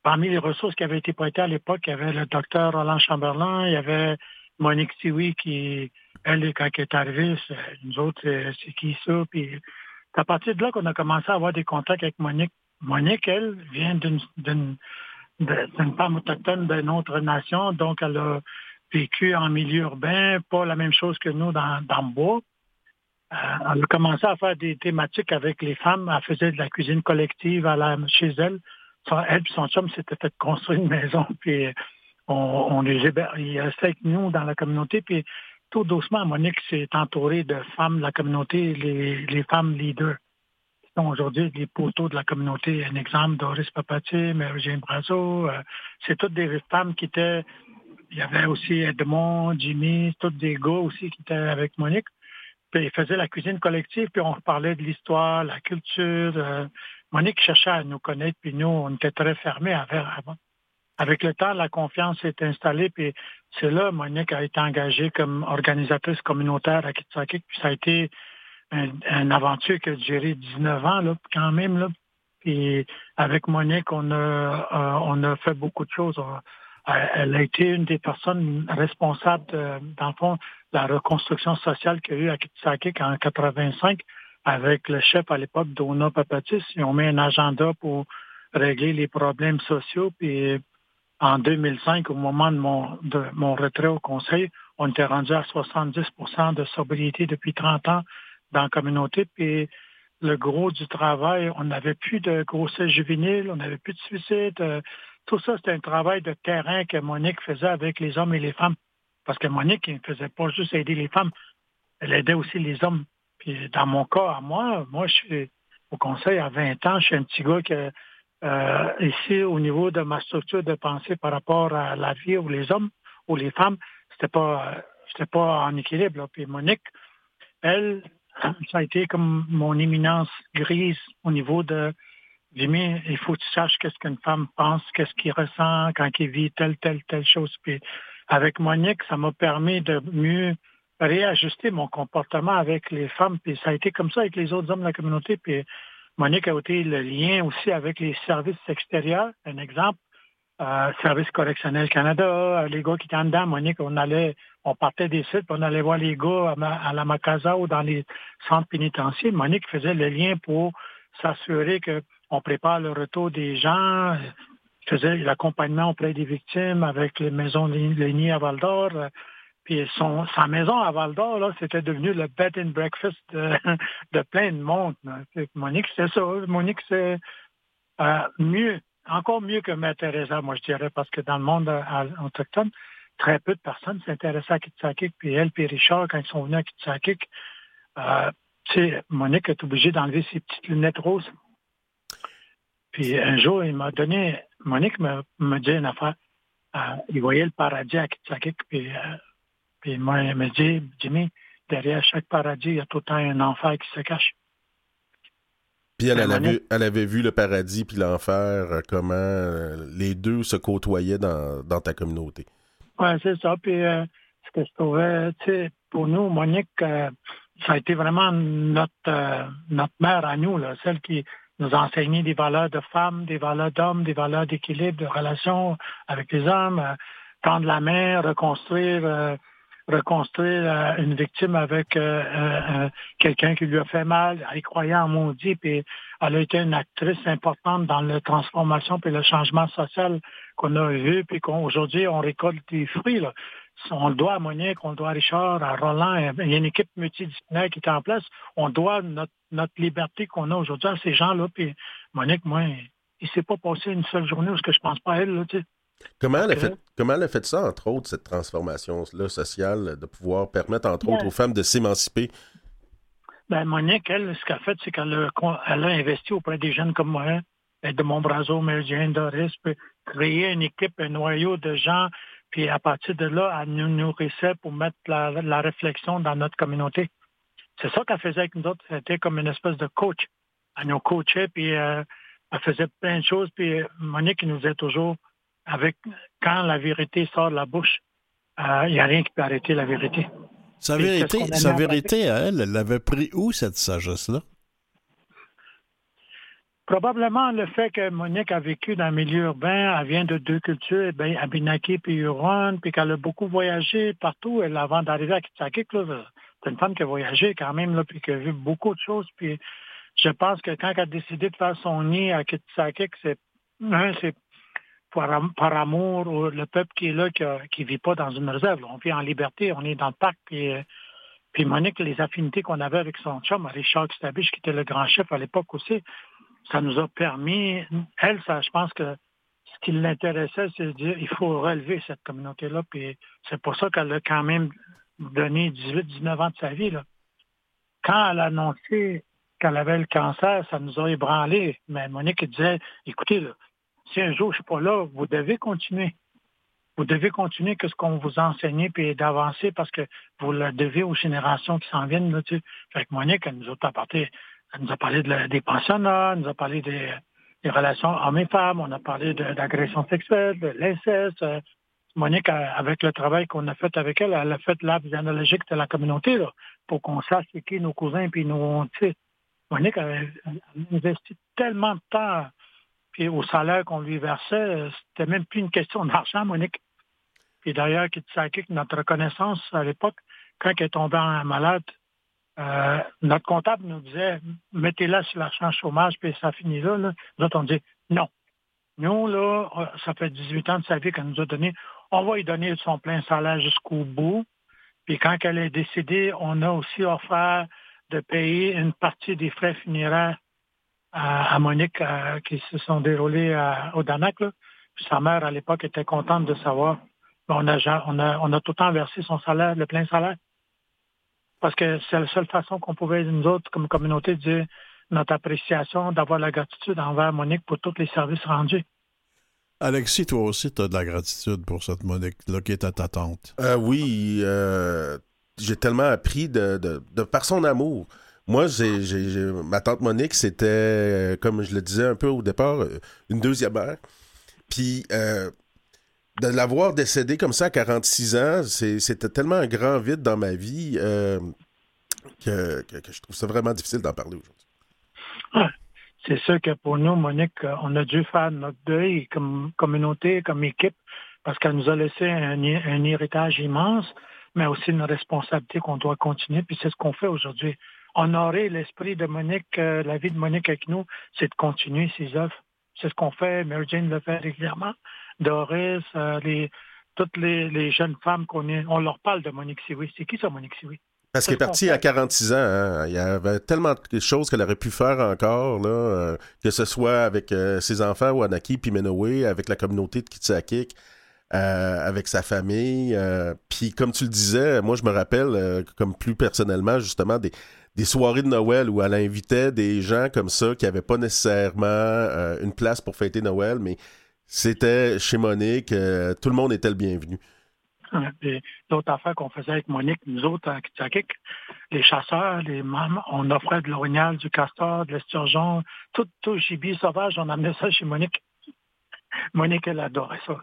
Parmi les ressources qui avaient été prêtées à l'époque, il y avait le docteur Roland Chamberlain, il y avait Monique Sioui qui, elle, quand elle est arrivée, nous autres, c'est qui ça? Puis c'est à partir de là qu'on a commencé à avoir des contacts avec Monique Monique, elle, vient d'une femme autochtone d'une autre nation, donc elle a vécu en milieu urbain, pas la même chose que nous dans, dans le bois. Euh, elle a commencé à faire des thématiques avec les femmes. Elle faisait de la cuisine collective à la, chez elle. elle et son chum s'étaient fait construire une maison, puis on, on les il restait avec nous dans la communauté. Puis tout doucement, Monique s'est entourée de femmes de la communauté, les, les femmes leaders aujourd'hui les poteaux de la communauté. Un exemple, Doris Papati, Mary-Jane Brazo, euh, c'est toutes des femmes qui étaient... Il y avait aussi Edmond, Jimmy, toutes des gars aussi qui étaient avec Monique. Puis ils faisaient la cuisine collective, puis on parlait de l'histoire, la culture. Euh, Monique cherchait à nous connaître, puis nous, on était très fermés avant. Avec le temps, la confiance s'est installée, puis c'est là, Monique a été engagée comme organisatrice communautaire à Kitsakik, puis ça a été un, aventure qui a duré 19 ans, là, quand même. Là. Et avec Monique, on a, euh, on a fait beaucoup de choses. Elle a été une des personnes responsables, de, dans le fond, de la reconstruction sociale qu'il y a eu à Kitsakik en 85 avec le chef à l'époque, Dona Papatis. Ils ont mis un agenda pour régler les problèmes sociaux. Puis en 2005, au moment de mon, de mon retrait au conseil, on était rendu à 70% de sobriété depuis 30 ans dans la communauté. Puis le gros du travail, on n'avait plus de grossesse juvénile, on n'avait plus de suicide. Euh, tout ça, c'était un travail de terrain que Monique faisait avec les hommes et les femmes. Parce que Monique, ne faisait pas juste aider les femmes, elle aidait aussi les hommes. Puis dans mon cas, à moi, moi, je suis au conseil à 20 ans, je suis un petit gars qui, euh, ici, au niveau de ma structure de pensée par rapport à la vie ou les hommes ou les femmes, c'était pas, c'était pas en équilibre. Puis Monique, elle, ça a été comme mon éminence grise au niveau de Jimmy, il faut que tu saches qu'est-ce qu'une femme pense, qu'est-ce qu'il ressent quand il vit telle, telle, telle chose. Puis avec Monique, ça m'a permis de mieux réajuster mon comportement avec les femmes. Puis ça a été comme ça avec les autres hommes de la communauté. Puis Monique a été le lien aussi avec les services extérieurs. Un exemple, euh, Service correctionnel Canada, les gars qui étaient en Monique, on allait, on partait des sites, on allait voir les gars à, la Macasa ou dans les centres pénitentiaires. Monique faisait le lien pour s'assurer qu'on prépare le retour des gens, faisait l'accompagnement auprès des victimes avec les maisons Lénier à Val d'Or. Puis son, sa maison à Val d'Or, là, c'était devenu le bed and breakfast de, plein de monde. Monique, c'est ça. Monique, c'est euh, mieux, encore mieux que Mère Teresa, moi je dirais, parce que dans le monde euh, autochtone, très peu de personnes s'intéressaient à Kitsakik. Puis elle, puis Richard, quand ils sont venus à Kitsakik, euh, Monique est obligée d'enlever ses petites lunettes roses. Puis un jour, il m'a donné, Monique me, dit une affaire. Euh, il voyait le paradis à Kitsakik, puis, euh, puis moi, il me dit, Jimmy, derrière chaque paradis, il y a tout le temps un enfer qui se cache. Puis elle, avait, elle avait vu le paradis puis l'enfer, euh, comment les deux se côtoyaient dans, ta communauté. Oui, c'est ça. Puis ce que je trouvais, tu sais, pour nous, Monique, ça a été vraiment notre, notre mère à nous, là, celle qui, nous enseigner des valeurs de femmes, des valeurs d'hommes, des valeurs d'équilibre, de relation avec les hommes, euh, tendre la main, reconstruire, euh, reconstruire euh, une victime avec quelqu'un qui lui a fait mal, elle croyait en maudit, puis elle a été une actrice importante dans la transformation et le changement social qu'on a vu, puis qu'aujourd'hui on récolte des fruits. Là on le doit à Monique, on le doit à Richard, à Roland. Il y a une équipe multidisciplinaire qui est en place. On doit notre, liberté qu'on a aujourd'hui à ces gens-là. Puis Monique, moi, il ne s'est pas passé une seule journée où je pense pas à elle. Comment, elle a fait, comment elle a fait ça, entre autres, cette transformation-là sociale, de pouvoir permettre, entre autres, aux femmes de s'émanciper? Ben, Monique, elle, ce qu'elle a fait, c'est qu'elle a, elle a investi auprès des jeunes comme moi, de Montbrazo, Méridien, Doris, puis créer une équipe, un noyau de gens puis à partir de là, elle nous nourrissait pour mettre la, réflexion dans notre communauté. C'est ça qu'elle faisait avec nous autres. C'était comme une espèce de coach. Elle nous coachait, puis euh, elle faisait plein de choses. Puis Monique nous disait toujours, avec quand la vérité sort de la bouche, euh, il n'y a rien qui peut arrêter la vérité. Sa vérité, sa vérité à elle, elle l'avait pris où, cette sagesse-là? Probablement le fait que Monique a vécu dans un milieu urbain, elle vient de deux cultures, bien, Abinaki puis Huron, puis qu'elle a beaucoup voyagé partout. Elle, avant d'arriver à Kitsakik, c'est une femme qui a voyagé quand même, là, puis qui a vu beaucoup de choses. Puis je pense que quand elle a décidé de faire son nid à Kitsakik, c'est c'est par, amour le peuple qui est là, qui ne vit pas dans une réserve. On vit en liberté, on est dans le parc, puis, puis Monique, les affinités qu'on avait avec son chum, Richard Stabiche, qui était le grand chef à l'époque aussi, ça nous a permis, elle, ça, je pense que ce qui l'intéressait, c'est de dire il faut relever cette communauté-là. Puis c'est pour ça qu'elle a quand même donné 18-19 ans de sa vie. Là. Quand elle a annoncé qu'elle avait le cancer, ça nous a ébranlé. Mais Monique disait écoutez, si un jour je ne suis pas là, vous devez continuer. Vous devez continuer que ce qu'on vous a enseigné puis d'avancer parce que vous le devez aux générations qui s'en viennent. Là, tu Fait que Monique, elle nous a apporté elle nous a parlé de des pensionnats, elle nous a parlé des, relations hommes et femmes, on a parlé d'agression sexuelle, de l'inceste. Monique, avec le travail qu'on a fait avec elle, elle a fait l'arbre généalogique de la communauté pour qu'on sache qui nos cousins puis nos. Monique a, investi tellement de temps puis au salaire qu'on lui versait, c'était même plus une question d'argent, Monique. Puis d'ailleurs, notre reconnaissance à l'époque, quand elle est tombée en malade, euh, notre comptable nous disait, mettez-la sur l'argent chômage, puis ça finit là, là. Nous autres, on dit, non. Nous, là, euh, ça fait 18 ans de sa vie qu'elle nous a donné. On va lui donner son plein salaire jusqu'au bout. Puis quand elle est décédée, on a aussi offert de payer une partie des frais funéraires à, Monique euh, qui se sont déroulés au Danac. Puis sa mère, à l'époque, était contente de savoir. On a, on, a, on a tout le temps versé son salaire, le plein salaire parce que c'est la seule façon qu'on pouvait, nous autres, comme communauté, dire notre appréciation, d'avoir la gratitude envers Monique pour tous les services rendus. Alexis, toi aussi, tu as de la gratitude pour cette Monique-là qui est à ta tante. Euh, oui, euh, j'ai tellement appris de, de, par son amour. Moi, j'ai, ma tante Monique, c'était, euh, comme je le disais un peu au départ, une deuxième mère. Puis, de l'avoir décédé comme ça à 46 ans, c'était tellement un grand vide dans ma vie euh, que, je trouve ça vraiment difficile d'en parler aujourd'hui. c'est sûr que pour nous, Monique, on a dû faire notre deuil comme communauté, comme équipe, parce qu'elle nous a laissé un, héritage immense, mais aussi une responsabilité qu'on doit continuer, puis c'est ce qu'on fait aujourd'hui. Honorer l'esprit de Monique, euh, la vie de Monique avec nous, c'est de continuer ses œuvres. C'est ce qu'on fait, Mary Jane le fait régulièrement. Doris, euh, les, toutes les, jeunes femmes qu'on on leur parle de Monique Siwi. C'est qui ça, Monique Siwi? Parce qu'elle est partie à 46 ans. Hein. Il y avait tellement de choses qu'elle aurait pu faire encore, là, euh, que ce soit avec euh, ses enfants, Wanaki, puis avec la communauté de Kitsakik, euh, avec sa famille. puis comme tu le disais, moi je me rappelle, comme plus personnellement, justement, des, des, soirées de Noël où elle invitait des gens comme ça qui n'avaient pas nécessairement une place pour fêter Noël, mais c'était chez Monique, tout le monde était le bienvenu. L'autre affaire qu'on faisait avec Monique, nous autres à les chasseurs, les mamans, on offrait de l'orignal, du castor, de l'esturgeon, tout, tout gibier sauvage, on amenait ça chez Monique. Monique, elle adorait ça.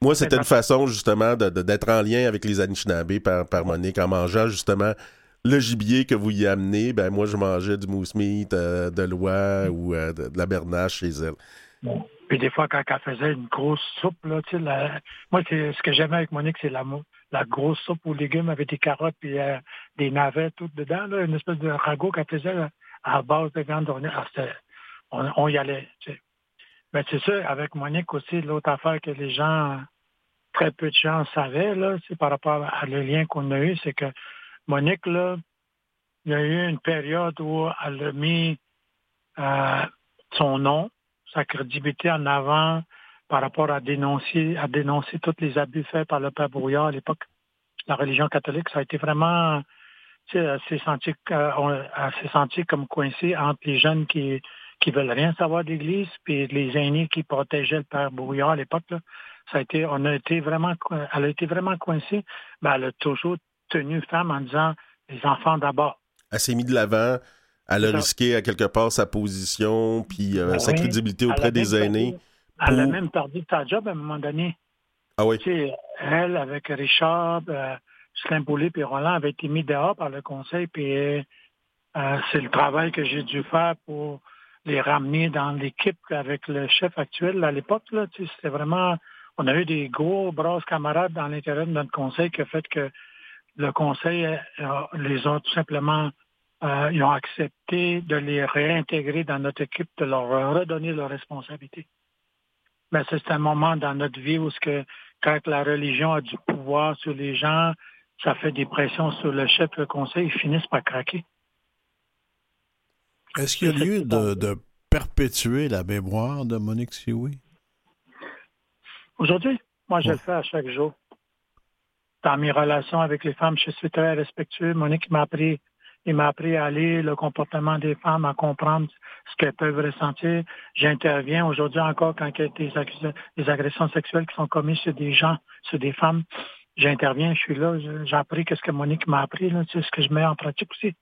Moi, c'était une façon justement d'être en lien avec les Anishinaabe par, par Monique en mangeant justement le gibier que vous y amenez. Ben moi, je mangeais du mousse meat, euh, de l'oie ou euh, de, la bernache chez elle. Puis des fois, quand elle faisait une grosse soupe, là, moi, ce que j'aimais avec Monique, c'est la, la grosse soupe aux légumes avec des carottes et euh, des navets tout dedans, une espèce de ragoût qu'elle faisait à base de viande ah, on, on, y allait. Mais c'est sûr, avec Monique aussi, l'autre affaire que les gens, très peu de gens savaient, là, c'est par rapport à le lien qu'on a eu, c'est que Monique, là, il y a eu une période où elle a mis euh, son nom sa crédibilité en avant par rapport à dénoncer, à dénoncer tous les abus faits par le père Brouillard à l'époque. La religion catholique, ça a été vraiment, tu sais, assez senti, euh, comme coincé entre les jeunes qui, qui veulent rien savoir d'Église, puis les aînés qui protégeaient le père Brouillard à l'époque. Ça a été, on a été vraiment, elle a été vraiment coincée, mais elle a toujours tenu femme en disant les enfants d'abord. Elle s'est mise de l'avant. Elle a risqué à quelque part sa position puis euh, ben sa crédibilité auprès des aînés. Elle a même perdu sa job à un moment donné. Ah oui. Tu sais, elle, avec Richard, euh, Boulay et Roland, avait été mis dehors par le conseil, puis euh, c'est le travail que j'ai dû faire pour les ramener dans l'équipe avec le chef actuel à l'époque. Tu sais, C'était vraiment... On a eu des gros bras camarades dans l'intérieur de notre conseil qui a fait que le conseil euh, les a tout simplement euh, ils ont accepté de les réintégrer dans notre équipe, de leur redonner leurs responsabilités. Mais c'est un moment dans notre vie où ce que, quand la religion a du pouvoir sur les gens, ça fait des pressions sur le chef, le conseil, ils finissent par craquer. Est-ce qu'il y a lieu de, perpétuer la mémoire de Monique Sioui? Aujourd'hui, moi, je le fais à chaque jour. Dans mes relations avec les femmes, je suis très respectueux. Monique m'a appris il m'a appris à lire le comportement des femmes, à comprendre ce qu'elles peuvent ressentir. J'interviens aujourd'hui encore quand il y a des, agressions sexuelles qui sont commises sur des gens, sur des femmes. J'interviens, je suis là, j'ai appris ce que Monique m'a appris, c'est ce que je mets en pratique aussi.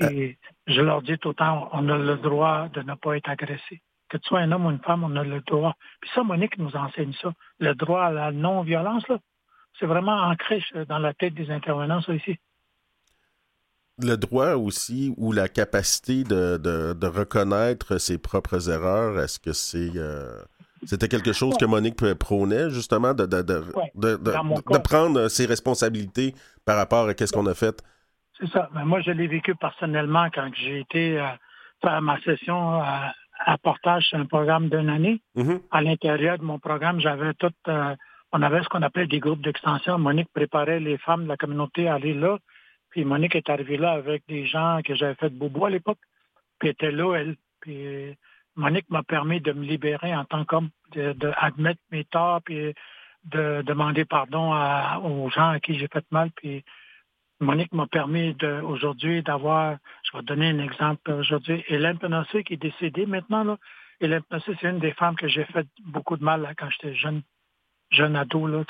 Et je leur dis tout le temps, on a le droit de ne pas être agressé. Que tu sois un homme ou une femme, on a le droit. Puis ça, Monique nous enseigne ça. Le droit à la non-violence, c'est vraiment ancré dans la tête des intervenants, ça ici le droit aussi ou la capacité de, reconnaître ses propres erreurs, est-ce que c'est euh, c'était quelque chose que Monique prônait justement de, de, prendre ses responsabilités par rapport à ce qu'on a fait? C'est ça. Mais moi, je l'ai vécu personnellement quand j'ai été euh, faire ma session à, portage sur un programme d'une année. Mm-hmm. À l'intérieur de mon programme, j'avais tout. Euh, on avait ce qu'on appelait des groupes d'extension. Monique préparait les femmes de la communauté à aller là puis Monique est arrivée là avec des gens que j'avais fait de bobo à l'époque. Puis elle était là, elle. Puis Monique m'a permis de me libérer en tant qu'homme, d'admettre mes torts, puis de demander pardon aux gens à qui j'ai fait mal. Puis Monique m'a permis aujourd'hui d'avoir, je vais donner un exemple aujourd'hui, Hélène Penassé qui est décédée maintenant. Là. Hélène Penassé, c'est une des femmes que j'ai fait beaucoup de mal quand j'étais jeune, jeune ado. Là,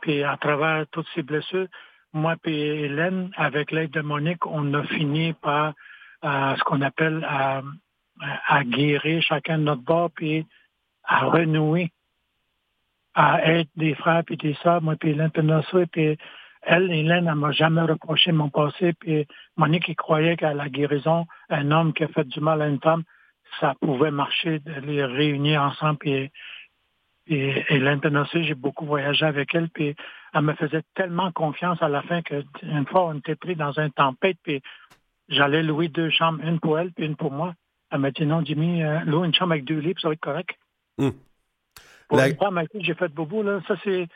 puis à travers toutes ces blessures, moi et Hélène, avec l'aide de Monique, on a fini par euh, ce qu'on appelle à, guérir chacun de notre bord, puis à renouer, à être des frères et des sœurs, moi et Hélène puis elle, Hélène, elle m'a jamais reproché mon passé. Puis Monique, qui croyait qu'à la guérison, un homme qui a fait du mal à une femme, ça pouvait marcher de les réunir ensemble. Puis, et Tennessee, j'ai beaucoup voyagé avec elle. Puis elle me faisait tellement confiance à la fin qu'une fois, on était pris dans une tempête. Puis j'allais louer deux chambres, une pour elle puis une pour moi. Elle m'a dit non, Jimmy, euh, loue une chambre avec deux lits, puis ça va être correct. Hum. Pour la... une femme avec qui j'ai fait bobo, là, ça c'est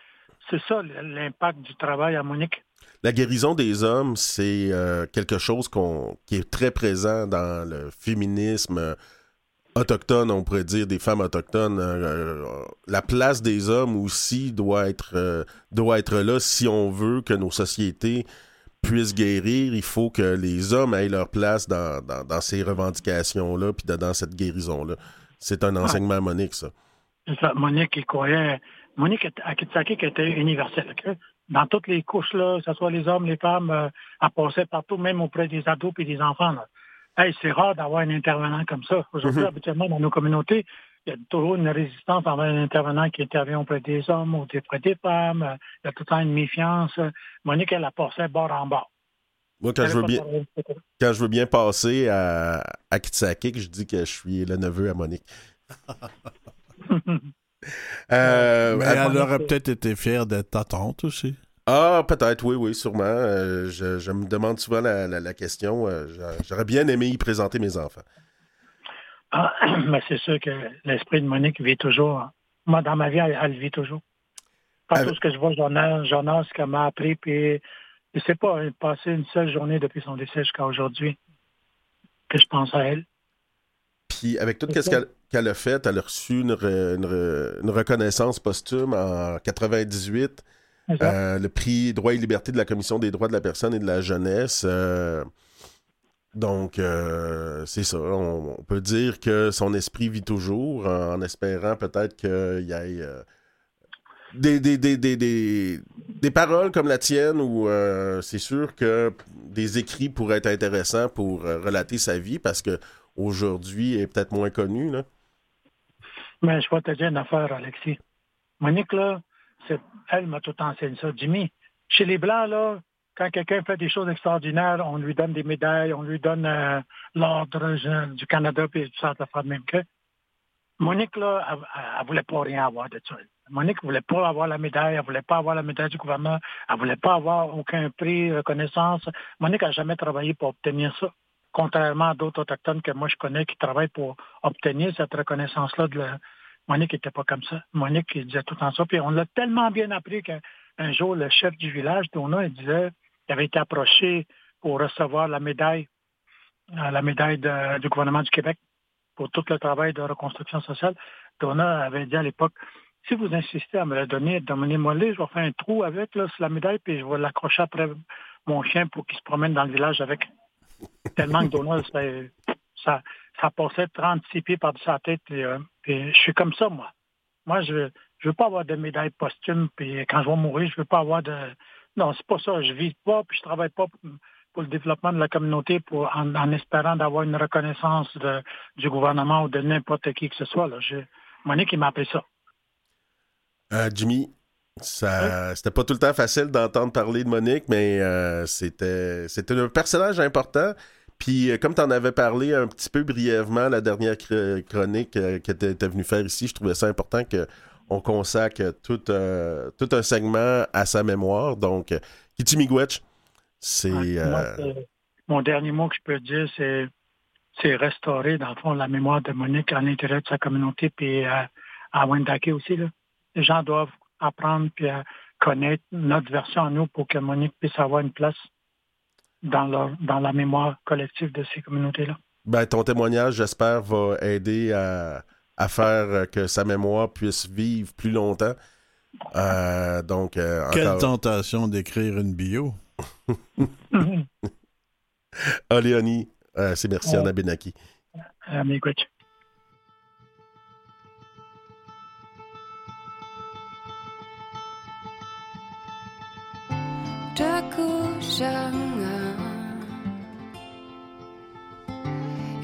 c'est ça l'impact du travail à Monique. La guérison des hommes, c'est euh, quelque chose qui est très présent dans le féminisme euh, autochtone, on pourrait dire, des femmes autochtones. Euh, la place des hommes aussi doit être, doit être là si on veut que nos sociétés puissent guérir. Il faut que les hommes aient leur place dans, ces revendications-là, puis dans cette guérison-là. C'est un enseignement à Monique, ça. ça. Monique, il croyait Monique Akitsakik était universelle. Dans toutes les couches, là, que ce soit les hommes, les femmes, euh, elle passait partout, même auprès des ados et des enfants. C'est rare d'avoir un intervenant comme ça. Aujourd'hui, mm-hmm. habituellement, dans nos communautés, il y a toujours une résistance envers un intervenant qui intervient auprès des hommes ou auprès des femmes. Il y a tout le temps une méfiance. Monique, elle a passé bord en bord. Moi, quand je, veux bien, quand je veux bien passer à, à je dis que je suis le neveu à Monique. Euh, mais elle, aurait peut-être été fière d'être ta tante aussi. Ah, peut-être, oui, oui, sûrement. Euh, je, me demande souvent la, question. Euh, j'aurais bien aimé y présenter mes enfants. Ah, mais c'est sûr que l'esprit de Monique vit toujours. Moi, dans ma vie, elle, vit toujours. Pas tout ce que je vois, j'en ai, ce qu'elle m'a appris. Puis, je sais pas, elle a passé une seule journée depuis son décès jusqu'à aujourd'hui que je pense à elle. Puis, avec tout ce qu'elle qu'elle a fait. Elle a reçu une, reconnaissance posthume en 98. Euh, le prix Droit et liberté de la Commission des droits de la personne et de la jeunesse. Euh, donc, euh, c'est ça. On, peut dire que son esprit vit toujours en, espérant peut-être qu'il y ait des, des, paroles comme la tienne où c'est sûr que des écrits pourraient être intéressants pour relater sa vie parce que aujourd'hui est peut-être moins connu. Là. Mais je vais te dire une affaire, Alexis. Monique, là, elle m'a tout enseigné ça. Jimmy, chez les Blancs, là, quand quelqu'un fait des choses extraordinaires, on lui donne des médailles, on lui donne euh, l'ordre du Canada, puis tout ça, de même que. Monique, là, elle, ne voulait pas rien avoir de ça. Monique voulait pas avoir la médaille, elle voulait pas avoir la médaille du gouvernement, elle voulait pas avoir aucun prix, reconnaissance. Monique a jamais travaillé pour obtenir ça contrairement à d'autres autochtones que moi je connais qui travaillent pour obtenir cette reconnaissance-là. De Monique n'était pas comme ça. Monique il disait tout en ça. Puis on l'a tellement bien appris qu'un jour, le chef du village, Donna, il disait qu'il avait été approché pour recevoir la médaille, euh, la médaille du gouvernement du Québec pour tout le travail de reconstruction sociale. Donna avait dit à l'époque, si vous insistez à me la donner, donnez-moi le je vais faire un trou avec la médaille, puis je vais l'accrocher après mon chien pour qu'il se promène dans le village avec. Tellement que Donald, ça, ça passait 36 pieds par-dessus sa tête. Euh, je suis comme ça, moi. Moi, je ne veux pas avoir de médaille posthume, puis quand je vais mourir, je veux pas avoir de... Non, c'est pas ça. Je vis pas, puis je travaille pas pour le développement de la communauté pour, en, espérant d'avoir une reconnaissance du gouvernement ou de n'importe qui que ce soit. Là. Je, Monique, il m'a appelé ça. Euh, Jimmy, ça, C'était pas tout le temps facile d'entendre parler de Monique, mais euh, c'était, c'était un personnage important. Puis, euh, comme tu en avais parlé un petit peu brièvement, la dernière chronique euh, que tu étais venu faire ici, je trouvais ça important qu'on consacre tout, tout un segment à sa mémoire. Donc, Kitty Miigwech, c'est. mon dernier mot que je peux dire, c'est, c'est restaurer, dans le fond, la mémoire de Monique à l'intérieur de sa communauté, puis à, à Wendake aussi. Là. Les gens doivent apprendre puis connaître notre version à nous pour que Monique puisse avoir une place dans, dans la mémoire collective de ces communautés-là. Ben, ton témoignage, j'espère, va aider à, faire que sa mémoire puisse vivre plus longtemps. Euh, donc, euh, Quelle tentation d'écrire une bio. ah, Léonie, euh, c'est merci, Anna Benaki. Taku shanga Ivi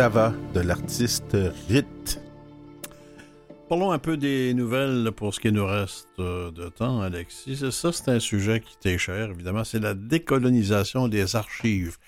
takuyara Numa shuni C'était Tava de l'artiste Rit. Parlons un peu des nouvelles pour ce qui nous reste euh, de temps, Alexis. Ça, c'est un sujet qui t'est cher, évidemment. C'est la décolonisation des archives.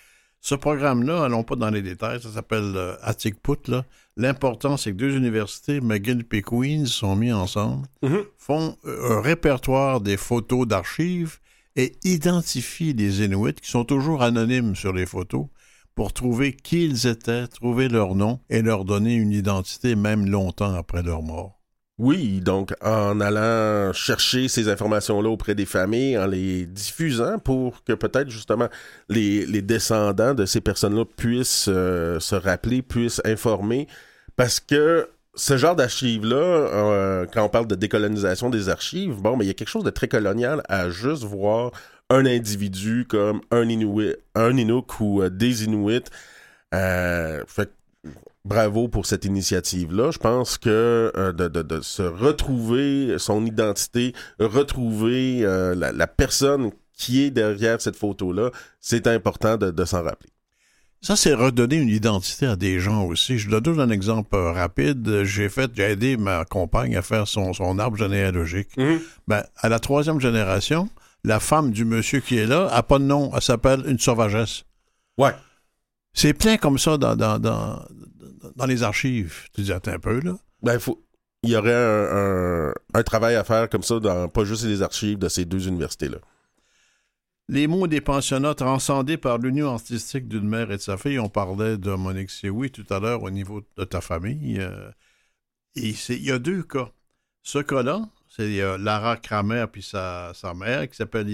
Ce programme-là, allons pas dans les détails, ça s'appelle euh, Attic Put. L'important, c'est que deux universités, McGill et Queens, sont mis ensemble, Mhm. font euh, un répertoire des photos d'archives et identifient les Inuits qui sont toujours anonymes sur les photos pour trouver qui ils étaient, trouver leur nom et leur donner une identité même longtemps après leur mort. Oui, donc en allant chercher ces informations-là auprès des familles, en les diffusant pour que peut-être justement les, descendants de ces personnes-là puissent euh, se rappeler, puissent informer, parce que ce genre d'archives-là, euh, quand on parle de décolonisation des archives, bon, mais il y a quelque chose de très colonial à juste voir un individu comme un Inuit, un Inuk ou euh, des Inuits. Euh, fait bravo pour cette initiative-là. Je pense que euh, de, de- de se retrouver son identité, retrouver euh, la, la personne qui est derrière cette photo-là, c'est important de, de s'en rappeler. Ça, c'est redonner une identité à des gens aussi. Je donne un exemple rapide. J'ai fait, j'ai aidé ma compagne à faire son, son arbre généalogique. Ben, à la troisième génération, la femme du monsieur qui est là a pas de nom. Elle s'appelle une sauvagesse. Ouais. C'est plein comme ça dans, dans, dans, dans les archives. Tu dis, attends un peu, là. Ben, il faut. Il y aurait un, un- un travail à faire comme ça dans pas juste les archives de ces deux universités-là. Les mots des pensionnats transcendés par l'union artistique d'une mère et de sa fille. On parlait de Monique Sioui tout à l'heure au niveau de ta famille. euh, et il y a deux cas. Ce cas-là, c'est Lara Kramer puis sa, mère, qui s'appelle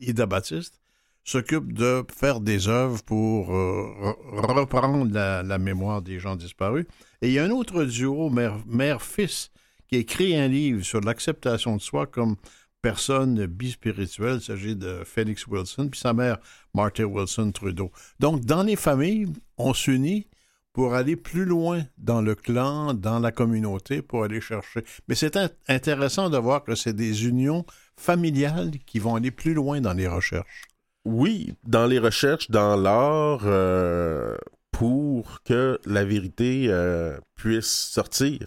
Ida Baptiste, s'occupe de faire des œuvres pour euh, re- reprendre la, mémoire des gens disparus. Et il y a un autre duo, mère- mère-fils, qui écrit un livre sur l'acceptation de soi comme personne bispirituelle. Il s'agit de Félix Wilson, puis sa mère, Martha Wilson Trudeau. Donc, dans les familles, on s'unit pour aller plus loin dans le clan, dans la communauté, pour aller chercher. Mais c'est in- intéressant de voir que c'est des unions familiales qui vont aller plus loin dans les recherches. Oui, dans les recherches, dans l'art, euh, pour que la vérité euh, puisse sortir.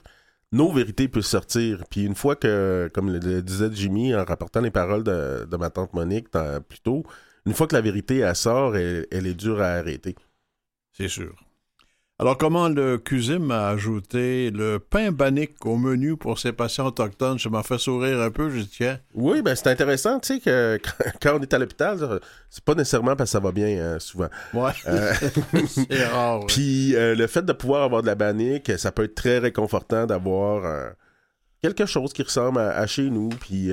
Nos vérités puissent sortir. Puis une fois que, comme le, le disait Jimmy en rapportant les paroles de, de ma tante Monique dans- plus tôt, une fois que la vérité elle sort, elle, elle est dure à arrêter. C'est sûr. Alors, comment le CUSIM a ajouté le pain bannique au menu pour ses patients autochtones? Ça m'a fait sourire un peu, je dis, tiens. Oui, ben c'est intéressant, tu sais, que quand, on est à l'hôpital, c'est pas nécessairement parce que ça va bien, hein, souvent. Ouais, Euh, c'est rare. ouais. Puis euh, le fait de pouvoir avoir de la bannique, ça peut être très réconfortant d'avoir euh, quelque chose qui ressemble à, à chez nous. Puis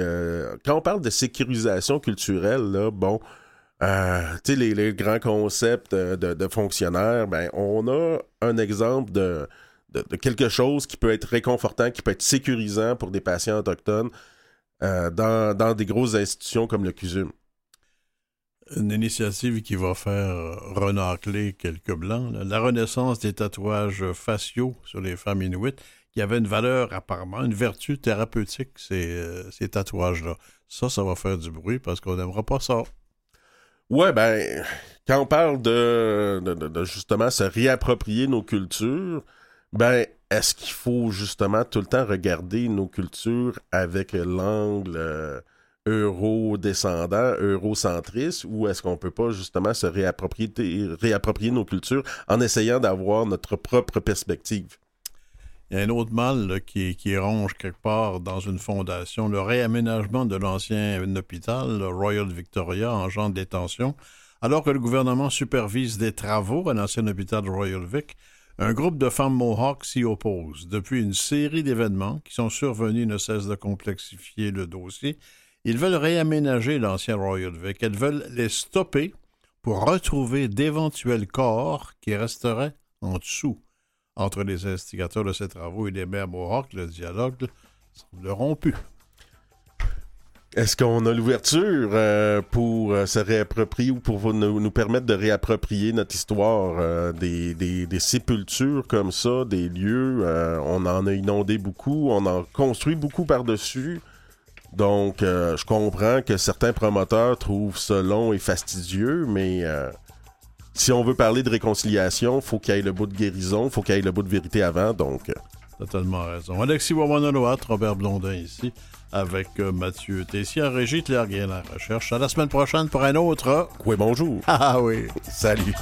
quand on parle de sécurisation culturelle, là, bon, euh, les, les grands concepts de, de fonctionnaires, ben, on a un exemple de, quelque chose qui peut être réconfortant, qui peut être sécurisant pour des patients autochtones euh, dans, des grosses institutions comme le CUSUM. Une initiative qui va faire renacler quelques blancs. La renaissance des tatouages faciaux sur les femmes inuites, qui avait une valeur apparemment, une vertu thérapeutique, ces, euh, ces tatouages-là. Ça, ça va faire du bruit parce qu'on n'aimera pas ça. Ouais, ben, quand on parle de, de- justement se réapproprier nos cultures, ben, est-ce qu'il faut justement tout le temps regarder nos cultures avec l'angle euh, euro-descendant, eurocentriste, ou est-ce qu'on peut pas justement se réapproprier, réapproprier nos cultures en essayant d'avoir notre propre perspective? Il y a un autre mal qui, ronge quelque part dans une fondation. Le réaménagement de l'ancien hôpital, Royal Victoria, engendre des tensions. Alors que le gouvernement supervise des travaux à l'ancien hôpital Royal Vic, un groupe de femmes Mohawks s'y oppose. Depuis une série d'événements qui sont survenus ne cessent de complexifier le dossier. Ils veulent réaménager l'ancien Royal Vic. Elles veulent les stopper pour retrouver d'éventuels corps qui resteraient en dessous. Entre les instigateurs de ces travaux et les maires Mohawks, le dialogue semble rompu. Est-ce qu'on a l'ouverture euh, pour euh, se réapproprier ou pour nous, permettre de réapproprier notre histoire euh, des, sépultures comme ça, des lieux? on en a inondé beaucoup, on en construit beaucoup par-dessus. Donc, je comprends que certains promoteurs trouvent ça long et fastidieux, mais si on veut parler de réconciliation, faut qu'il y ait le bout de guérison, faut qu'il y ait le bout de vérité avant. Donc, Totalement raison. Alexis Wawanaloat, Robert Blondin ici, avec euh, Mathieu Tessier, régie Claire Guérin, la recherche. À la semaine prochaine pour un autre. oui, bonjour. Ah oui. Salut.